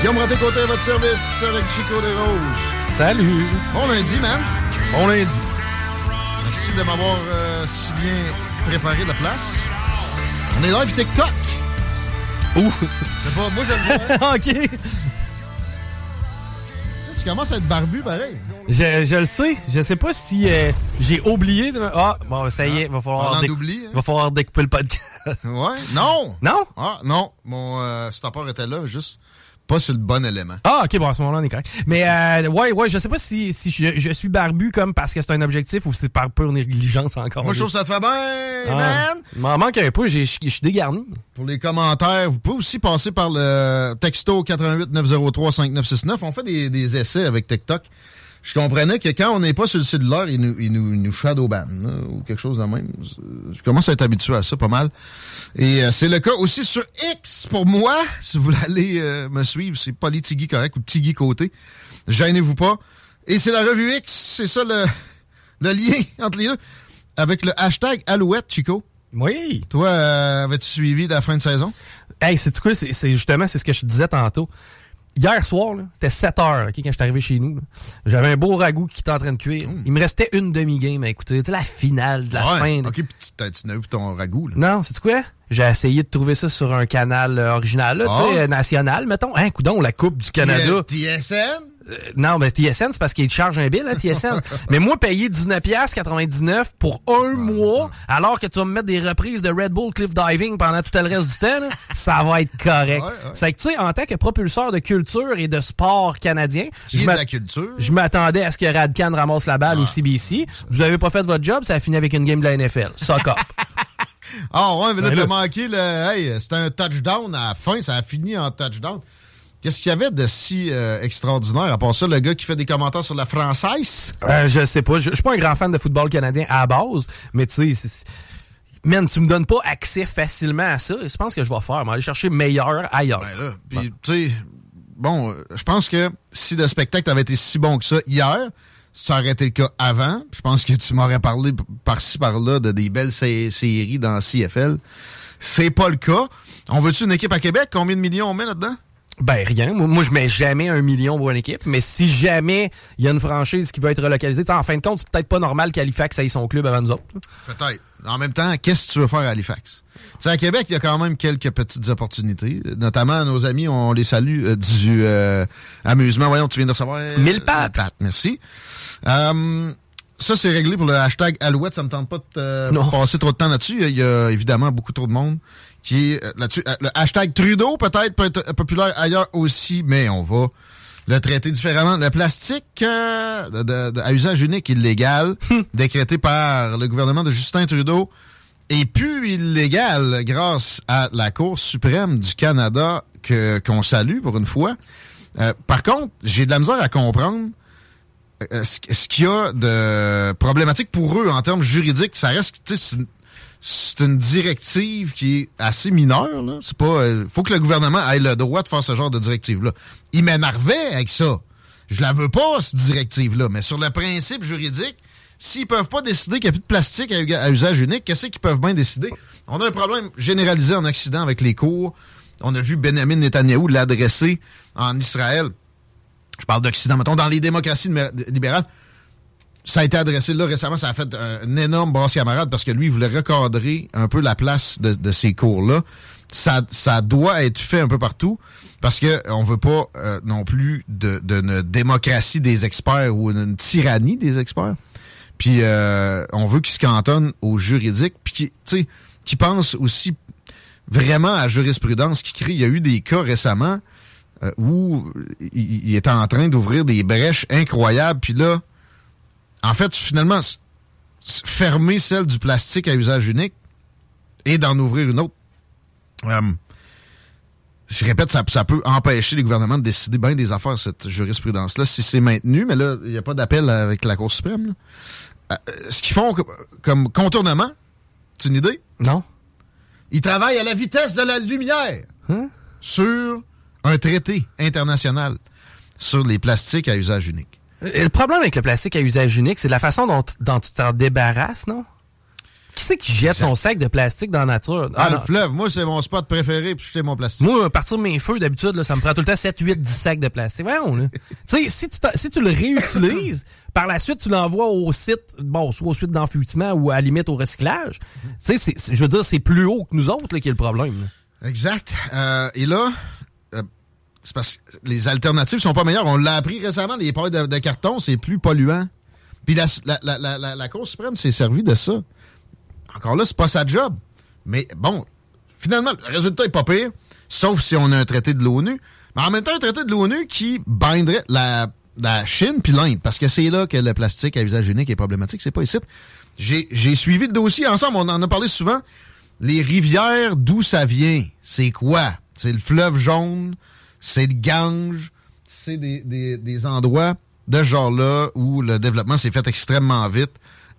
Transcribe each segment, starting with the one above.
Guillaume Raté-Côté à votre service avec Chico des Roses. Salut! Bon lundi, man. Bon lundi. Merci de m'avoir euh, si bien préparé la place. On est live TikTok. Ouh! C'est pas, moi j'aime ça. OK. Tu sais, tu commences à être barbu pareil. Je, je le sais. Je sais pas si euh, j'ai oublié de... me- Ah, bon, ça y est, va falloir, déc- d'oubli, hein? va falloir découper le podcast. Ouais. Non. non? Ah, non. Mon euh, stoppeur était là, juste pas sur le bon élément. Ah, OK, bon, à ce moment-là, on est correct. Mais, euh, ouais, ouais, je sais pas si, si je, je suis barbu comme parce que c'est un objectif ou si c'est par pure négligence encore. Moi, je trouve ça te fait bien, Ah, man. M'en manque un peu, je suis dégarni. Pour les commentaires, vous pouvez aussi passer par le texto 88 903 5969. On fait des, des essais avec TikTok. Je comprenais que quand on n'est pas sur le cellulaire, il nous, il nous, il nous shadowban là, ou quelque chose de même. Je commence à être habitué à ça pas mal. Et euh, c'est le cas aussi sur X pour moi. Si vous voulez aller euh, me suivre, c'est Polytigui correct ou Tigui côté. Gênez-vous pas. Et c'est la revue X, c'est ça le, le lien entre les deux. Avec le hashtag Alouette, Chico. Oui. Toi, euh, avais-tu suivi la fin de saison? Hey, c'est quoi? C'est justement, c'est ce que je disais tantôt. Hier soir, là, c'était 7 heures ok, quand je suis arrivé chez nous. J'avais un beau ragoût qui était en train de cuire. Il me restait une demi-game à écouter. Tu la finale de la Ouais, fin. de- OK, puis tu n'as eu ton ragoût, là. Non, c'est quoi? J'ai essayé de trouver ça sur un canal euh, original, là, euh, national, mettons. Hein, coudon, la Coupe du Canada. TSN? Euh, non, mais TSN, c'est parce qu'ils te chargent un bill, hein, TSN. mais moi, payer 19,99$ pour un mois, alors que tu vas me mettre des reprises de Red Bull Cliff Diving pendant tout le reste du temps, là, ça va être correct. Ouais, ouais. C'est que, tu sais, en tant que propulseur de culture et de sport canadien, je m'attendais à ce que Radcan ramasse la balle au CBC. Vous avez pas fait votre job, ça a fini avec une game de la NFL. Suck up. Ah ouais, mais là, Ben t'as manqué le... Hey, c'était un touchdown à la fin, ça a fini en touchdown. Qu'est-ce qu'il y avait de si euh, extraordinaire, à part ça, le gars qui fait des commentaires sur la française? Euh, je sais pas. Je je suis pas un grand fan de football canadien à la base, mais tu sais, man, tu me donnes pas accès facilement à ça. Je pense que je vais faire. Aller chercher meilleur ailleurs. Ben là, puis tu sais, bon, euh, je pense que si le spectacle avait été si bon que ça hier, ça aurait été le cas avant. Je pense que tu m'aurais parlé par-ci par-là de des belles sé- séries dans CFL. C'est pas le cas. On veut-tu une équipe à Québec? Combien de millions on met là-dedans? Ben rien. Moi, moi, je mets jamais un million pour une équipe, mais si jamais il y a une franchise qui veut être relocalisée, en fin de compte, c'est peut-être pas normal qu'Halifax aille son club avant nous autres. Peut-être. En même temps, qu'est-ce que tu veux faire à Halifax? Tu sais, à Québec, il y a quand même quelques petites opportunités. Notamment, nos amis, on les salue euh, du euh, amusement. Voyons, tu viens de recevoir... euh, Mille pattes. merci. Euh, ça, c'est réglé pour le hashtag Alouette. Ça me tente pas de euh, passer trop de temps là-dessus. Il y a évidemment beaucoup trop de monde qui est euh, là-dessus. Euh, le hashtag Trudeau, peut-être, peut être populaire ailleurs aussi, mais on va le traiter différemment. Le plastique euh, de- de- à usage unique illégal, décrété par le gouvernement de Justin Trudeau, est plus illégal grâce à la Cour suprême du Canada que qu'on salue pour une fois. Euh, par contre, j'ai de la misère à comprendre euh, ce, ce qu'il y a de problématique pour eux en termes juridiques. Ça reste, tu sais, c'est une- directive qui est assez mineure. Là. C'est pas, euh, faut que le gouvernement ait le droit de faire ce genre de directive-là. Il m'énervait avec ça. Je la veux pas cette directive-là, mais sur le principe juridique, s'ils peuvent pas décider qu'il n'y a plus de plastique à, usage unique, qu'est-ce qu'ils peuvent bien décider? On a un problème généralisé en Occident avec les cours. On a vu Benjamin Netanyahou l'adresser en Israël je parle d'Occident, mettons, dans les démocraties libérales, ça a été adressé là récemment, ça a fait un, énorme brasse camarade parce que lui, il voulait recadrer un peu la place de, ces cours-là. Ça, ça doit être fait un peu partout parce que on veut pas euh, non plus de, de, démocratie des experts ou une, tyrannie des experts. Puis euh, on veut qu'ils se cantonnent au juridique, puis qui, qui pensent aussi vraiment à jurisprudence, qui crée. Il y a eu des cas récemment euh, où il, il, était en train d'ouvrir des brèches incroyables, puis là, en fait, finalement, fermer celle du plastique à usage unique et d'en ouvrir une autre. Euh, je répète, ça, peut empêcher les gouvernements de décider bien des affaires, cette jurisprudence-là, si c'est maintenu, mais là, il n'y a pas d'appel avec la Cour suprême. Euh, ce qu'ils font comme contournement, c'est une idée? Non. Ils travaillent à la vitesse de la lumière hein? sur un traité international sur les plastiques à usage unique. Le problème avec le plastique à usage unique, c'est la façon dont, tu t'en débarrasses, non? Qui c'est qui jette son sac de plastique dans la nature? Ah, le fleuve. Moi, c'est mon spot préféré puis jeter mon plastique. Moi, à partir de mes feux, d'habitude, ça me prend tout le temps 7, 8, 10 sacs de plastique. Voyons, là. tu sais, si tu, si tu le réutilises, par la suite, tu l'envoies au site, bon, soit au site d'enfouissement ou à la limite au recyclage. Tu sais, je veux dire, c'est plus haut que nous autres, là, qui est le problème. Exact. Euh, et là, parce que les alternatives sont pas meilleures. On l'a appris récemment, les pailles de, carton, c'est plus polluant. Puis la, Cour suprême s'est servie de ça. Encore là, c'est pas sa job. Mais bon, finalement, le résultat est pas pire, sauf si on a un traité de l'ONU. Mais en même temps, un traité de l'ONU qui binderait la, la Chine puis l'Inde, parce que c'est là que le plastique à usage unique est problématique, c'est pas ici. J'ai suivi le dossier ensemble, on en a parlé souvent. Les rivières, d'où ça vient? C'est quoi? C'est le fleuve jaune, c'est le Gange, c'est des, des, des, endroits de ce genre-là où le développement s'est fait extrêmement vite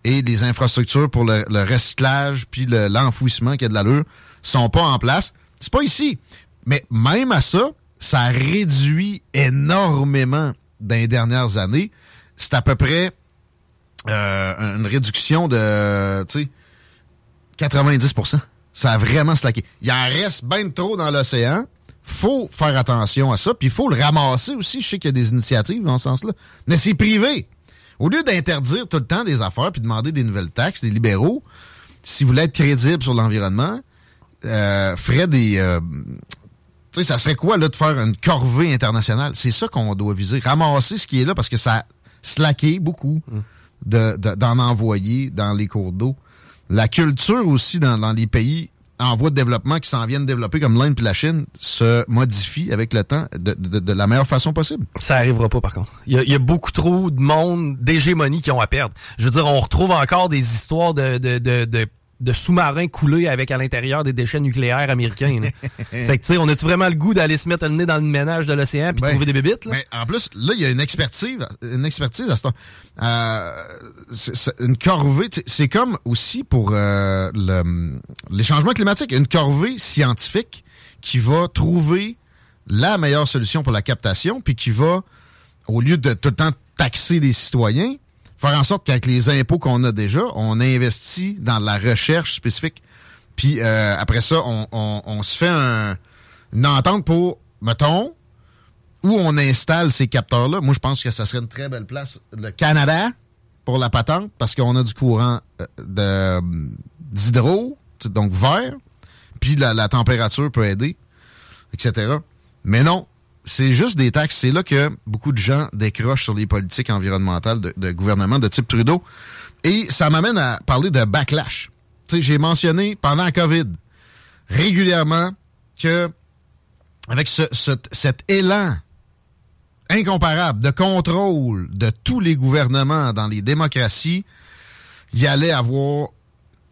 et les infrastructures pour le, recyclage puis l'enfouissement qui a de l'allure sont pas en place. C'est pas ici. Mais même à ça, ça réduit énormément dans les dernières années. C'est à peu près euh, une réduction de 90% Ça a vraiment slacké. Il en reste bien trop dans l'océan faut faire attention à ça, puis il faut le ramasser aussi. Je sais qu'il y a des initiatives dans ce sens-là. Mais c'est privé. Au lieu d'interdire tout le temps des affaires puis demander des nouvelles taxes, les libéraux, si vous voulez être crédible sur l'environnement, euh, ferait des... Euh, tu sais, ça serait quoi, là, de faire une corvée internationale? C'est ça qu'on doit viser. Ramasser ce qui est là parce que ça a slacké beaucoup d'en de, d'en envoyer dans les cours d'eau. La culture aussi dans les pays en voie de développement qui s'en viennent développer comme l'Inde et la Chine se modifie avec le temps de, la meilleure façon possible. Ça arrivera pas par contre. Il y a, beaucoup trop de monde, d'hégémonie qui ont à perdre. Je veux dire, on retrouve encore des histoires de, de de sous-marins coulés avec à l'intérieur des déchets nucléaires américains. c'est que, tu sais, on a-tu vraiment le goût d'aller se mettre le nez dans le ménage de l'océan puis ben, trouver des bébites? Là? Mais en plus, là, il y a une expertise, une expertise à ce temps. Euh, une corvée, c'est comme aussi pour euh, le, les changements climatiques, une corvée scientifique qui va trouver la meilleure solution pour la captation, puis qui va, au lieu de tout le temps taxer des citoyens, faire en sorte qu'avec les impôts qu'on a déjà, on investit dans la recherche spécifique. Puis euh, après ça, on, se fait une entente pour, mettons, où on installe ces capteurs-là. Moi, je pense que ça serait une très belle place. Le Canada pour la patente, parce qu'on a du courant euh, d'hydro, donc vert, puis la température peut aider, etc. Mais non, c'est juste des taxes. C'est là que beaucoup de gens décrochent sur les politiques environnementales de, gouvernement de type Trudeau. Et ça m'amène à parler de backlash. J'ai mentionné pendant la COVID régulièrement que avec cet élan incomparable de contrôle de tous les gouvernements dans les démocraties, il y allait avoir,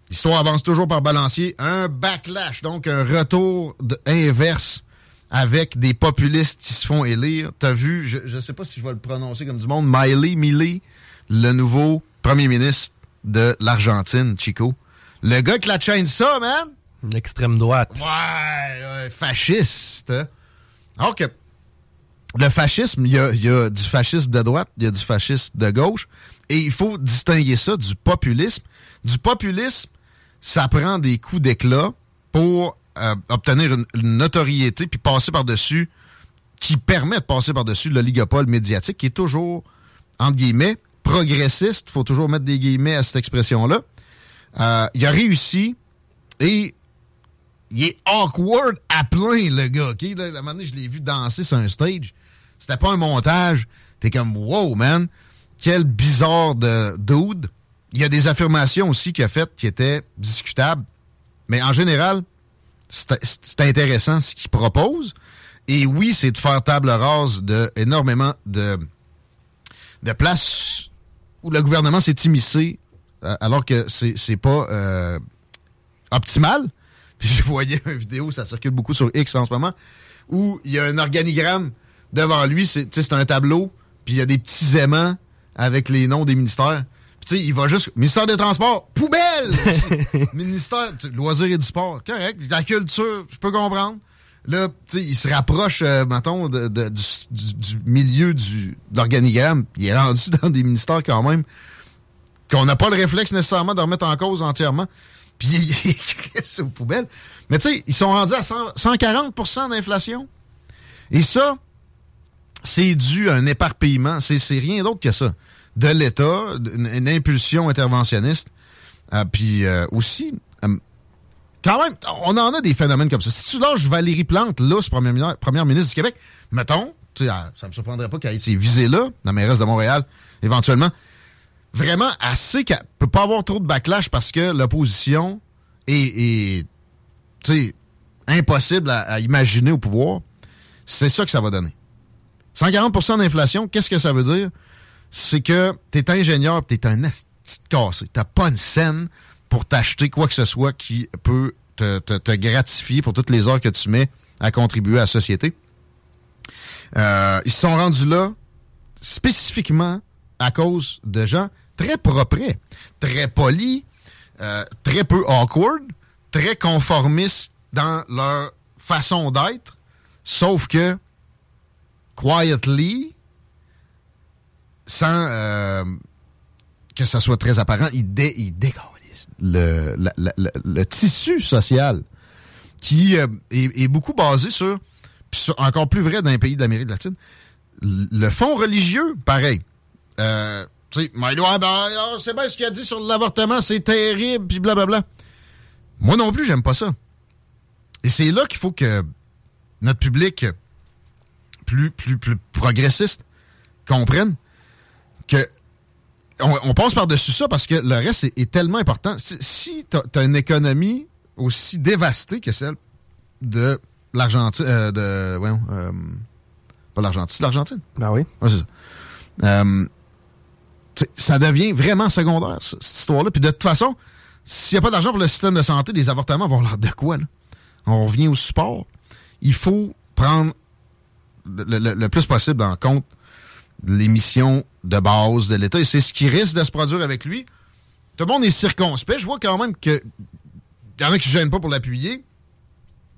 l'histoire avance toujours par balancier, un backlash, donc un retour inverse avec des populistes qui se font élire. T'as vu, je ne sais pas si je vais le prononcer comme du monde, Miley Miley, le nouveau premier ministre de l'Argentine, Chico. Le gars qui la chaîne ça, man! L'extrême droite. Ouais, fasciste. Alors que le fascisme, il y a, y a, du fascisme de droite, il y a du fascisme de gauche, et il faut distinguer ça du populisme. Du populisme, ça prend des coups d'éclat pour euh, obtenir une, notoriété puis passer par-dessus, qui permet de passer par-dessus l'oligopole médiatique qui est toujours, entre guillemets, progressiste, faut toujours mettre des guillemets à cette expression-là. Euh, il a réussi et il est awkward à plein, le gars. OK? Là, la moment je l'ai vu danser sur un stage. C'était pas un montage. T'es comme, wow, man. Quel bizarre de dude. Il y a des affirmations aussi qu'il a faites qui étaient discutables. Mais en général, c'est intéressant ce qu'il propose. Et oui, c'est de faire table rase de énormément de, places où le gouvernement s'est immiscé euh, alors que c'est pas euh, optimal. Puis je voyais une vidéo, ça circule beaucoup sur X en ce moment, où il y a un organigramme devant lui, c'est un tableau, puis il y a des petits aimants avec les noms des ministères. Puis tu sais, il va juste ministère des Transports, poubelle, ministère loisirs et du sport, correct, la culture, je peux comprendre. Là, tu sais, il se rapproche, euh, mettons, de, du, milieu du, de l'organigramme. Il est rendu dans des ministères quand même qu'on n'a pas le réflexe nécessairement de remettre en cause entièrement. Puis il écrit aux poubelles. Mais tu sais, ils sont rendus à 140% d'inflation. Et ça, c'est dû à un éparpillement. C'est rien d'autre que ça. De l'État, une, impulsion interventionniste. Euh, puis euh, aussi, euh, quand même, on en a des phénomènes comme ça. Si tu lâches Valérie Plante, là, première, première ministre du Québec, mettons, ça me surprendrait pas qu'elle ait été visée là, la mairesse de Montréal, éventuellement vraiment assez qu'elle peut pas avoir trop de backlash parce que l'opposition est impossible à, imaginer au pouvoir. C'est ça que ça va donner. 140% d'inflation, qu'est-ce que ça veut dire? C'est que tu es ingénieur tu es un petit cassé. T'as pas une scène pour t'acheter quoi que ce soit qui peut te, te, gratifier pour toutes les heures que tu mets à contribuer à la société. Euh, ils se sont rendus là spécifiquement à cause de gens très propres, très polis, euh, très peu awkward, très conformistes dans leur façon d'être, sauf que quietly, sans euh, que ça soit très apparent, ils, dé le, le, tissu social qui euh, est, beaucoup basé sur, encore plus vrai dans les pays d'Amérique latine, le fond religieux, pareil. Euh, tu sais, ben, ah, c'est bien ce qu'il a dit sur l'avortement, c'est terrible, puis blablabla. Moi non plus, j'aime pas ça. Et c'est là qu'il faut que notre public plus progressiste comprenne que on, passe par-dessus ça parce que le reste est, tellement important. Si, tu as, une économie aussi dévastée que celle de l'Argentine, euh, de, voyons, euh, pas l'Argentine, l'Argentine? Ben oui. c'est ça. Euh, ça devient vraiment secondaire, cette histoire-là. Puis de toute façon, s'il n'y a pas d'argent pour le système de santé, les avortements vont l'air de quoi, là? On revient au support. Il faut prendre le, plus possible en compte les missions de base de l'État. Et c'est ce qui risque de se produire avec lui. Tout le monde est circonspect. Je vois quand même que y en a qui ne gênent pas pour l'appuyer.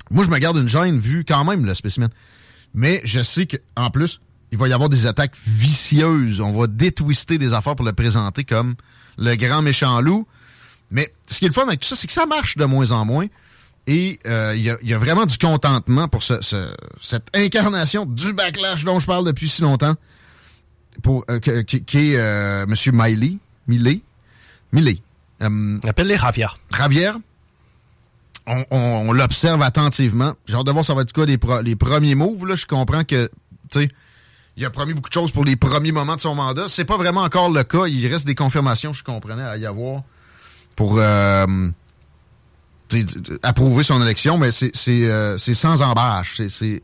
Moi, je me garde une gêne vu quand même le spécimen. Mais je sais qu'en plus, il va y avoir des attaques vicieuses. On va détwister des affaires pour le présenter comme le grand méchant loup. Mais ce qui est le fun avec tout ça, c'est que ça marche de moins en moins. Et euh, il y, a, vraiment du contentement pour ce, cette incarnation du backlash dont je parle depuis si longtemps, pour, euh, qui, est euh, M. Miley. Miley. Miley. Appelle-les Javier. Javier. On, l'observe attentivement. J'ai hâte de voir ça va être quoi les, les premiers moves. Là. Je comprends que, tu sais, il a promis beaucoup de choses pour les premiers moments de son mandat. C'est pas vraiment encore le cas. Il reste des confirmations, je comprenais, à y avoir pour euh, approuver son élection, mais c'est euh, sans embâche. C'est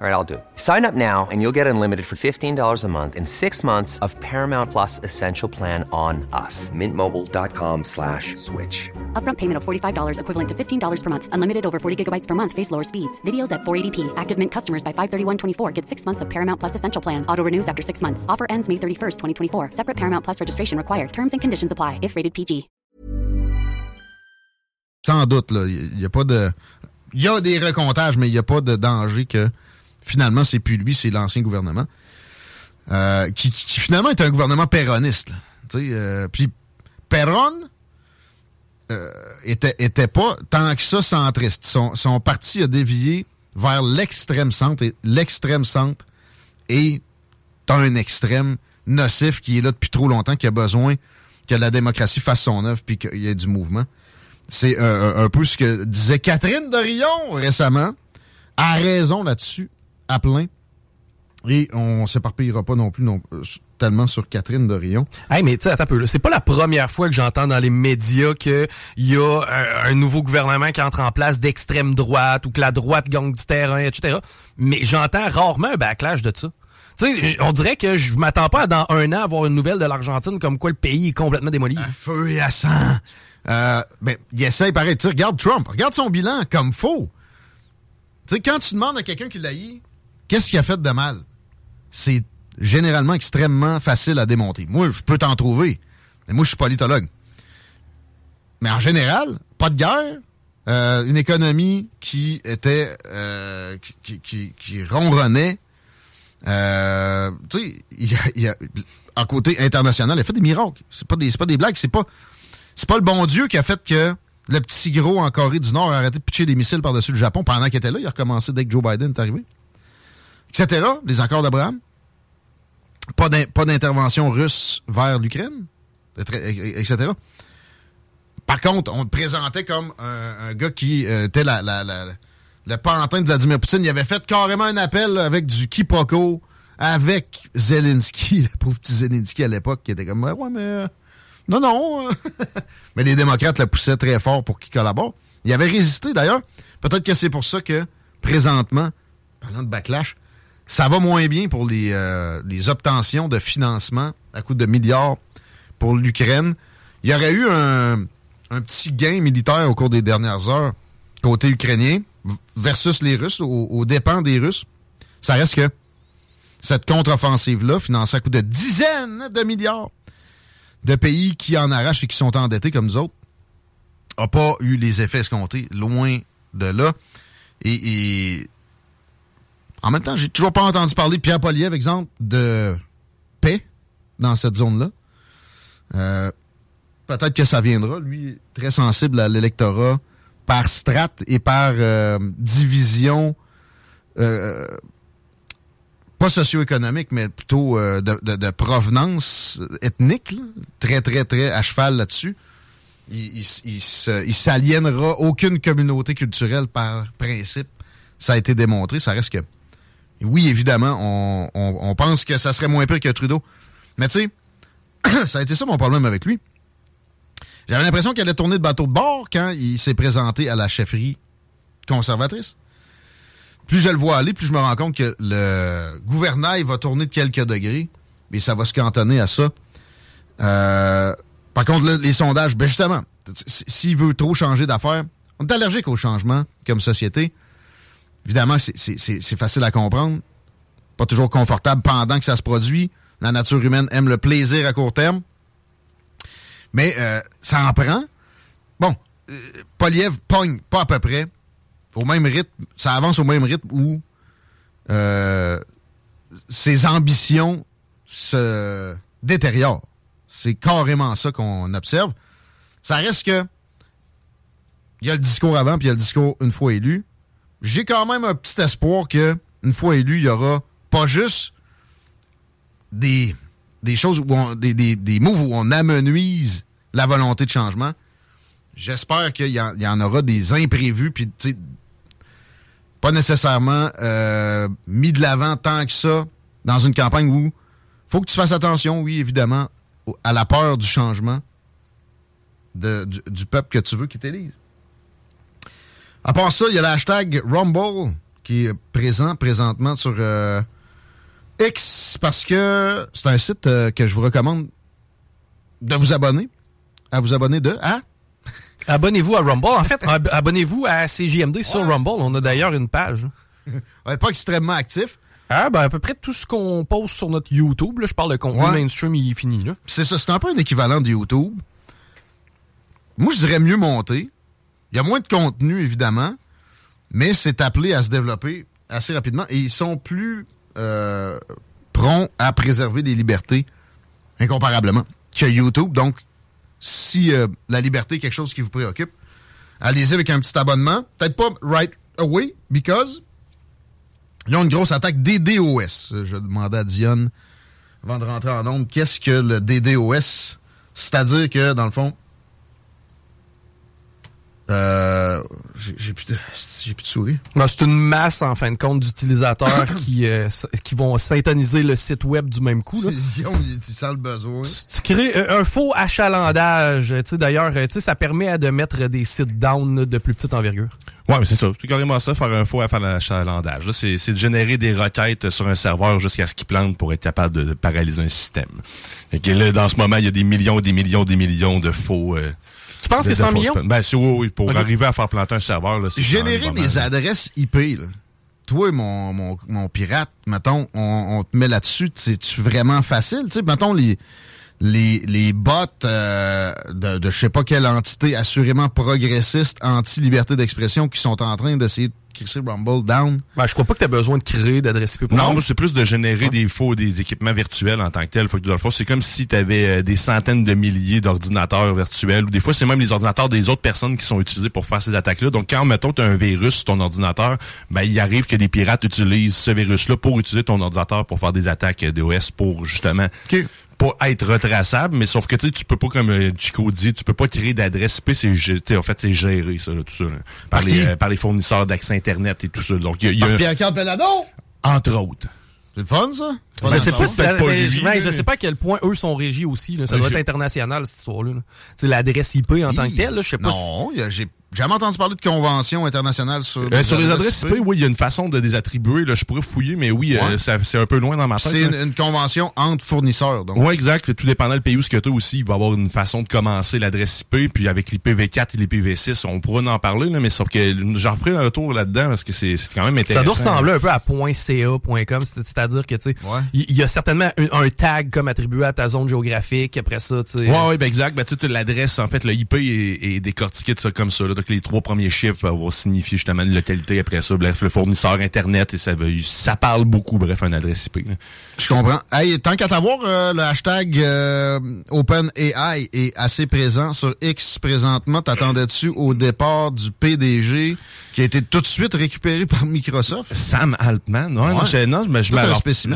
All right, I'll do it. Sign up now and you'll get unlimited for $15 a month in six months of Paramount Plus Essential Plan on us. Mintmobile.com slash switch. Upfront payment of $45 equivalent to $15 per month. Unlimited over 40 gigabytes per month. Face lower speeds. Videos at 480p. Active Mint customers by 531.24 get six months of Paramount Plus Essential Plan. Auto renews after six months. Offer ends May 31st, 2024. Separate Paramount Plus registration required. Terms and conditions apply if rated PG. Sans doute, là. Il y a pas de... Il y a des recomptages, mais il n'y a pas de danger que finalement, c'est plus lui, c'est l'ancien gouvernement. Euh, qui, finalement est un gouvernement péroniste. Euh, puis Perron euh, était, pas tant que ça centriste. Son, parti a dévié vers l'extrême centre et l'extrême centre est un extrême nocif qui est là depuis trop longtemps, qui a besoin que la démocratie fasse son œuvre puis qu'il y ait du mouvement. C'est un, un, peu ce que disait Catherine de récemment, a raison là-dessus à plein. Et on s'éparpillera pas non plus non, tellement sur Catherine de Rion. Hey, mais tu sais, attends un peu. C'est pas la première fois que j'entends dans les médias qu'il y a un, nouveau gouvernement qui entre en place d'extrême droite ou que la droite gagne du terrain, etc. Mais j'entends rarement un backlash de ça. Tu sais, on dirait que je m'attends pas à dans un an avoir une nouvelle de l'Argentine comme quoi le pays est complètement démoli. À feu et à sang. Euh, ben, il essaie, pareil. Tu regarde Trump. Regarde son bilan comme faux. Tu sais, quand tu demandes à quelqu'un qui l'a eu Qu'est-ce qu'il a fait de mal? C'est généralement extrêmement facile à démonter. Moi, je peux t'en trouver. Mais moi, je suis politologue. Mais en général, pas de guerre, euh, une économie qui était euh, qui, qui, qui, ronronnait. Euh, tu sais, il y a, en côté international, il a fait des miracles. C'est pas des, pas des blagues, c'est pas c'est pas le bon Dieu qui a fait que le petit gros en Corée du Nord a arrêté de pitcher des missiles par-dessus le Japon pendant qu'il était là. Il a recommencé dès que Joe Biden est arrivé etc. Les accords d'Abraham. Pas d'intervention russe vers l'Ukraine, etc. Par contre, on le présentait comme un, gars qui euh, était la, le pantin de Vladimir Poutine. Il avait fait carrément un appel avec du quiproquo avec Zelensky, le pauvre petit Zelensky à l'époque, qui était comme Ouais, mais. Euh, non, non. mais les démocrates le poussaient très fort pour qu'il collabore. Il avait résisté d'ailleurs. Peut-être que c'est pour ça que, présentement, parlant de backlash, ça va moins bien pour les, euh, les obtentions de financement à coût de milliards pour l'Ukraine. Il y aurait eu un, un, petit gain militaire au cours des dernières heures côté ukrainien versus les Russes, aux, dépens des Russes. Ça reste que cette contre-offensive-là, financée à coût de dizaines de milliards de pays qui en arrachent et qui sont endettés comme nous autres, n'a pas eu les effets escomptés, loin de là. Et, et en même temps, j'ai toujours pas entendu parler de Pierre Poliev, exemple, de paix dans cette zone-là. Euh, peut-être que ça viendra. Lui, très sensible à l'électorat par strate et par euh, division, euh, pas socio-économique, mais plutôt de, provenance ethnique. Très, très, très à cheval là-dessus. Il, il, il s'aliénera aucune communauté culturelle par principe. Ça a été démontré. Ça reste que oui, évidemment, on, pense que ça serait moins pire que Trudeau. Mais tu sais, ça a été ça mon problème avec lui. J'avais l'impression qu'il allait tourner de bateau de bord quand il s'est présenté à la chefferie conservatrice. Plus je le vois aller, plus je me rends compte que le gouvernail va tourner de quelques degrés, mais ça va se cantonner à ça. Euh, par contre, les sondages, ben justement, s'il veut trop changer d'affaires, on est allergique au changement comme société. Évidemment, c'est facile à comprendre. Pas toujours confortable pendant que ça se produit. La nature humaine aime le plaisir à court terme. Mais euh, ça en prend. Bon, euh, Poliev pogne pas à peu près au même rythme. Ça avance au même rythme où euh, ses ambitions se détériorent. C'est carrément ça qu'on observe. Ça reste que il y a le discours avant puis il y a le discours une fois élu j'ai quand même un petit espoir que une fois élu, il y aura pas juste des, des choses, où des, des, des moves où on amenuise la volonté de changement. J'espère qu'il y, y, en aura des imprévus, puis pas nécessairement euh, mis de l'avant tant que ça dans une campagne où faut que tu fasses attention, oui, évidemment, à la peur du changement de, du, du peuple que tu veux qui t'élise. À part ça, il y a le hashtag Rumble qui est présent présentement sur euh, X parce que c'est un site euh, que je vous recommande de vous abonner. À vous abonner de à? Abonnez-vous à Rumble. En fait, ab- abonnez-vous à CJMD sur Rumble. On a d'ailleurs une page. On n'est pas extrêmement actif. Ah, ben, à peu près tout ce qu'on poste sur notre YouTube, là, je parle de contenu Ouais. mainstream, il est fini. C'est ça, c'est un peu un équivalent de YouTube. Moi, je dirais mieux monté. Il y a moins de contenu, évidemment, mais c'est appelé à se développer assez rapidement et ils sont plus euh, prompts à préserver les libertés incomparablement que YouTube. Donc, si euh, la liberté est quelque chose qui vous préoccupe, allez-y avec un petit abonnement. Peut-être pas right away, because ils ont une grosse attaque des DOS. Je demandais à Dionne avant de rentrer en nombre, qu'est-ce que le DDoS? C'est-à-dire que, dans le fond, euh, j'ai j'ai plus de, j'ai plus de souris. Ben, c'est une masse, en fin de compte, d'utilisateurs qui, euh, qui vont syntoniser le site web du même coup, là. Guillaume, il, il sent le besoin. Tu crées euh, un faux achalandage. Tu sais, d'ailleurs, euh, tu sais, ça permet de mettre des sites down là, de plus petite envergure. Ouais, mais c'est ça. C'est carrément ça, faire un faux achalandage. Là, c'est, c'est de générer des requêtes sur un serveur jusqu'à ce qu'il plante pour être capable de, de paralyser un système. Fait que là, dans ce moment, il y a des millions, des millions, des millions de faux. euh, Tu penses que c'est millions? spam. Ben, c'est, oui, oui, pour arriver à faire planter un serveur, là, c'est Générer des mal. adresses IP, là. Toi, mon, mon, mon pirate, mettons, on, on te met là-dessus, c'est-tu vraiment facile? Tu sais, mettons, les, les, les bots euh, de, de je sais pas quelle entité assurément progressiste, anti-liberté d'expression, qui sont en train d'essayer de crisser Rumble down. Ben, je crois pas que tu as besoin de créer d'adresse IP pour Non, c'est plus de générer des faux, des équipements virtuels en tant que tel. Faut que, c'est comme si tu avais des centaines de milliers d'ordinateurs virtuels. Ou des fois, c'est même les ordinateurs des autres personnes qui sont utilisés pour faire ces attaques-là. Donc, quand, mettons, tu as un virus sur ton ordinateur, ben, il arrive que des pirates utilisent ce virus-là pour utiliser ton ordinateur pour faire des attaques euh, DOS pour, justement, OK. Pas être retraçable, mais sauf que tu sais, tu peux pas, comme euh, Chico dit, tu peux pas créer d'adresse IP, c'est en fait, c'est géré, ça, là, tout ça, là, par, Par les, euh, par les fournisseurs d'accès Internet et tout ça. Donc, il y a- il y a, Pelado! entre autres. C'est le fun, ça? Je sais pas, si ça- pas mais lui, je- ben, là. je sais pas à quel point eux sont régis aussi. là. Ça Euh, doit être international, cette histoire-là. là. C'est l'adresse IP en tant que telle. là, Je sais pas Non, j'ai jamais entendu parler de convention internationale sur, Euh, sur les adresses IP, oui, il y a une façon de les attribuer. Là, je pourrais fouiller, mais oui, euh, Ouais. ça- c'est un peu loin dans ma tête. C'est une, une convention entre fournisseurs, donc. Oui, exact. Tout dépendant du pays où ce que tu aussi, il va y avoir une façon de commencer l'adresse IP. Puis avec l'IPv4 et l'IPv6, on pourra en parler, là, mais sauf que j'en reprends un retour là-dedans parce que c'est quand même Ça intéressant. doit ressembler un peu à .ca.com, c'est- c'est-à-dire que, tu sais, Ouais. Il y, a certainement un, un tag comme attribué à ta zone géographique. Après ça, tu sais. Ouais, ouais, ben exact. Ben, tu sais, l'adresse, en fait, le IP est, est décortiqué de ça comme ça. Là. Donc, les trois premiers chiffres vont signifier justement une localité après ça. Bref, le fournisseur Internet, et ça, veut- ça parle beaucoup, bref, un adresse IP. là. Je comprends. Hey, tant qu'à t'avoir, euh, le hashtag euh, OpenAI est assez présent sur X présentement. T'attendais-tu au départ du PDG qui a été tout de suite récupéré par Microsoft? Sam Altman, non, Ouais. non, je, non, mais je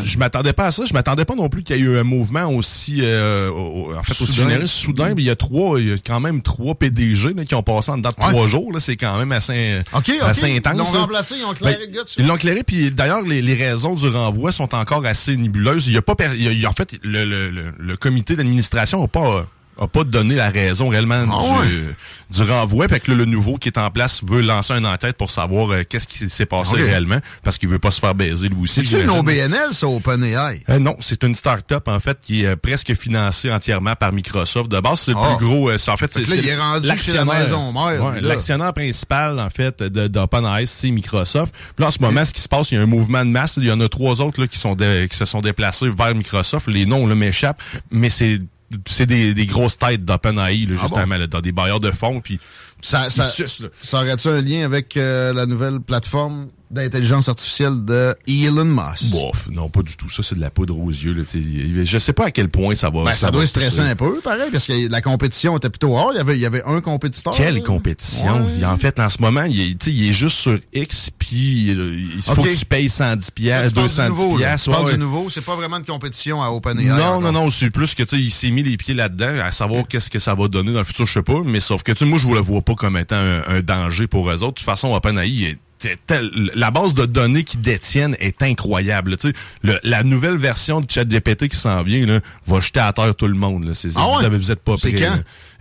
je m'attendais pas à ça. Je m'attendais pas non plus qu'il y ait eu un mouvement aussi, euh, au- en fait, aussi Soudain. généreux, soudain. Mais il y a trois, il y a quand même trois PDG là, qui ont passé en dedans de Ouais. trois jours. Là, c'est quand même assez, OK, OK. assez intense. Ils l'ont remplacé, ils ont clairé Ben, le gars dessus. Ils l'ont éclairé, puis d'ailleurs, les, les raisons du renvoi sont encore assez nébuleuses. Il y a pas, il y a- en fait, le, le, le, le comité d'administration n'a pas, a pas donné la raison réellement Ah du, du renvoi. Fait que là, le nouveau qui est en place veut lancer une enquête pour savoir euh, qu'est-ce qui s'est passé réellement, parce qu'il veut pas se faire baiser lui aussi. C'est-tu une. OBNL, ça, OpenAI? Euh, non, c'est une start-up en fait qui est euh, presque financée entièrement par Microsoft. De base, c'est le Ah. plus gros. euh, c'est en fait, c'est c'est la l'actionnaire- maison mère, Ouais. L'actionnaire principal en fait d'OpenAI, c'est Microsoft. Puis là, en ce moment, ce qui se passe, il y a un mouvement de masse. Il y en a trois autres là, qui sont dé- qui se sont déplacés vers Microsoft. Les noms là m'échappent, mais c'est c'est des, des grosses têtes d'OpenAI Ah justement là, dans des bailleurs de fonds. Puis Ça, ça, ça aurait-tu un lien avec euh, la nouvelle plateforme? D'intelligence artificielle de Elon Musk? bof, non pas du tout. Ça, c'est de la poudre aux yeux. Là, je sais pas à quel point ça va. Ben, ça, va doit se stresser un peu, pareil, parce que la compétition était plutôt rare. Il y avait, il y avait un compétiteur. Quelle là. compétition! Ouais. En fait, en ce moment, il est, il est juste sur X, puis euh, il faut Ok. que tu payes 110 Là, piastres, tu parles du 210 nouveau, piastres. Parles ouais. du nouveau. C'est pas vraiment une compétition à OpenAI. Non, non, non, c'est plus que tu sais, il s'est mis les pieds là-dedans, à savoir qu'est-ce que ça va donner dans le futur, je sais pas, mais sauf que tu sais, moi je vous le vois pas comme étant un, un danger pour eux autres. De toute façon, OpenAI est la base de données qu'ils détiennent est incroyable. Tu sais, le- la nouvelle version de ChatGPT qui s'en vient là, va jeter à terre tout le monde. Là. Ah vous, avez- vous êtes pas prêts.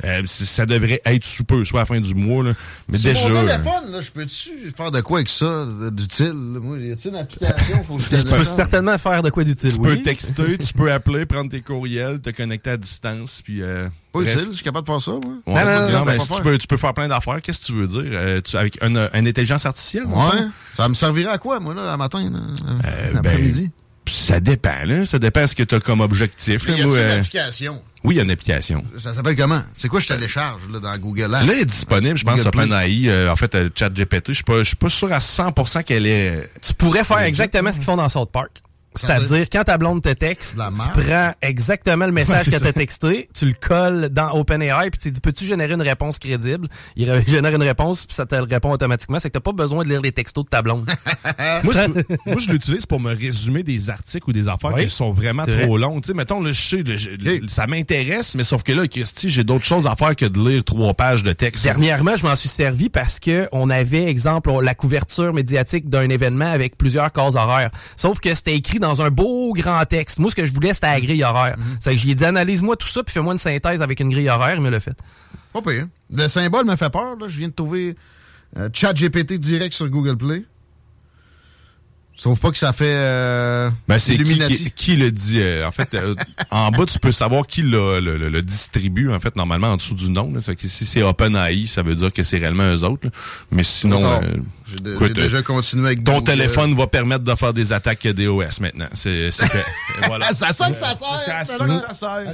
Euh, ça devrait être sous peu, soit à la fin du mois. Là. Mais déjà. mon euh, téléphone, là, je peux-tu faire de quoi avec ça, d'utile? là? Moi, y a-t-il une application? Faut que je Tu peux certainement faire de quoi d'utile, tu oui. peux texter, tu peux appeler, prendre tes courriels, te connecter à distance, puis. Euh, Pas bref. utile, je suis capable de faire ça, moi. Ouais, Non, non, non, non, non, mais pas si tu, peux, tu peux faire plein d'affaires. Qu'est-ce que tu veux dire? Euh, tu- avec une, une intelligence artificielle? Ouais. Ça me servirait à quoi, moi, là, à matin, là, Euh, l'après-midi? Ça dépend, là. Ça dépend de ce que tu as comme objectif. Mais là. y a Moi, une euh, application? oui, il y a une application. Ça s'appelle comment? C'est quoi je télécharge, là, dans Google Apps? Là, elle est disponible, je pense. OpenAI. Euh, en fait, euh, ChatGPT, je suis pas, je suis pas sûr à 100% qu'elle est... Tu pourrais faire exactement ce qu'ils font dans South Park. C'est-à-dire, quand ta blonde te texte, tu prends exactement le message Ouais, c'est qu'elle t'a ça. texté, tu le colles dans OpenAI, puis tu dis, peux-tu générer une réponse crédible? Il génère une réponse, puis ça te le répond automatiquement. C'est que t'as pas besoin de lire les textos de ta blonde. moi, je, moi, je l'utilise pour me résumer des articles ou des affaires Oui. qui sont vraiment trop longues. Tu sais, mettons, là, je sais, ça m'intéresse, mais sauf que là, Christy, j'ai d'autres choses à faire que de lire trois pages de texte. Dernièrement, je m'en suis servi parce que on avait, exemple, la couverture médiatique d'un événement avec plusieurs cases horaires. Sauf que c'était écrit dans un beau grand texte. Moi, ce que je voulais, c'était la grille horaire. C'est que j'ai dit, analyse-moi tout ça, puis fais-moi une synthèse avec une grille horaire. Il me l'a fait. Pas pire. Le symbole me fait peur, là. Je viens de trouver euh, ChatGPT direct sur Google Play. Sauf pas que ça fait euh, Ben, c'est qui, Illuminati. qui, qui le dit. euh, en fait, euh, en bas, tu peux savoir qui le, le, le- le distribue, en fait, normalement, en dessous du nom. Là. Fait que si c'est OpenAI, ça veut dire que c'est réellement eux autres. là. Mais sinon, Non, euh, J'ai de- écoute, déjà euh, continué avec ton Google. téléphone va permettre de faire des attaques DOS maintenant. C'est fait. Voilà. Ça sonne, ça sert! C'est à ça que ça sert.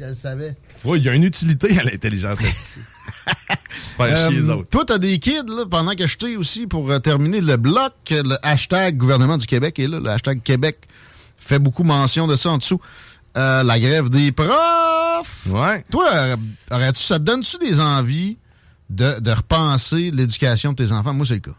Je le savais. Oui, il y a une utilité à l'intelligence artificielle. Faire chier les Euh, autres. toi, t'as des kids, là, pendant que je t'ai aussi, pour euh, terminer le bloc, le hashtag gouvernement du Québec est là, le hashtag Québec fait beaucoup mention de ça en dessous. Euh, la grève des profs. Ouais. Toi, euh, aurais-tu, ça te donne-tu des envies de, de repenser l'éducation de tes enfants? Moi, c'est le cas.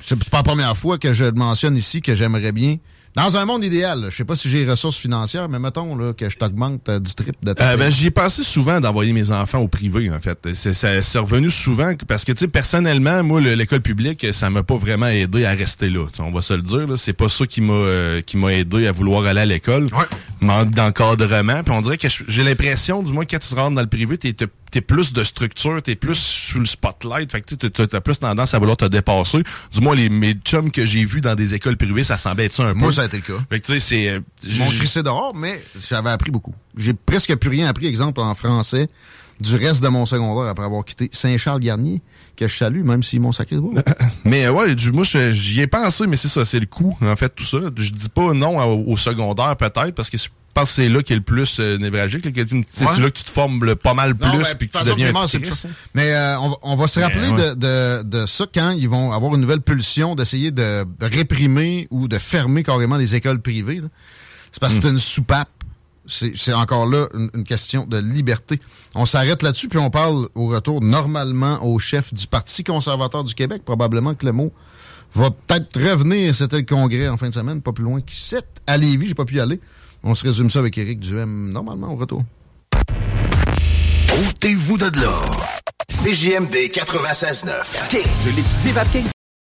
C'est pas la première fois que je mentionne ici que j'aimerais bien. Dans un monde idéal, je sais pas si j'ai les ressources financières, mais mettons là, que je t'augmente euh, du trip de ta Euh, ben, j'y ai pensé souvent d'envoyer mes enfants au privé, en fait. C'est, ça- c'est revenu souvent parce que, tu sais, personnellement, moi, le- l'école publique, ça m'a pas vraiment aidé à rester là. On va se le dire, là. C'est pas ça qui m'a, euh, qui m'a aidé à vouloir aller à l'école. Ouais. Manque d'encadrement. Puis on dirait que j'ai l'impression, du moins, quand tu rentres dans le privé, t'es, t'es- t'es plus de structure, t'es plus sous le spotlight. Fait que tu sais, t'as, t'as plus tendance à vouloir te dépasser. Du moins, les, mes chums que j'ai vus dans des écoles privées, ça semblait être ça un peu. Moi, ça a été le cas. Fait que, tu sais, c'est, euh, j'ai- crissé dehors, mais j'avais appris beaucoup. J'ai presque plus rien appris, exemple, en français, du reste de mon secondaire après avoir quitté Saint-Charles-Garnier, que je salue, même s'ils m'ont sacré de. Mais euh, ouais, du- moi j'y ai pensé, mais c'est ça, c'est le coup, en fait, tout ça. Je dis pas non au, au secondaire peut-être, parce que pense que c'est là qui est le plus euh, névralgique. C'est Ouais. là que tu te formes le, pas mal plus, ben, puis que tu deviens un petit. Mais euh, on, va- on va se Mais, rappeler ouais. de, de, de ça quand ils vont avoir une nouvelle pulsion d'essayer de réprimer ou de fermer carrément les écoles privées. C'est parce que Hmm. c'est une soupape. C'est encore là une, une question de liberté. On s'arrête là-dessus, puis on parle au retour normalement au chef du Parti conservateur du Québec. Probablement que le mot va peut-être revenir. C'était le congrès en fin de semaine, pas plus loin 7 à Lévis. J'ai pas pu y aller. On se résume ça avec Éric Duhem normalement au retour. Ôtez-vous de là. CJMD 96.9. King. Je l'étudie, Vapking.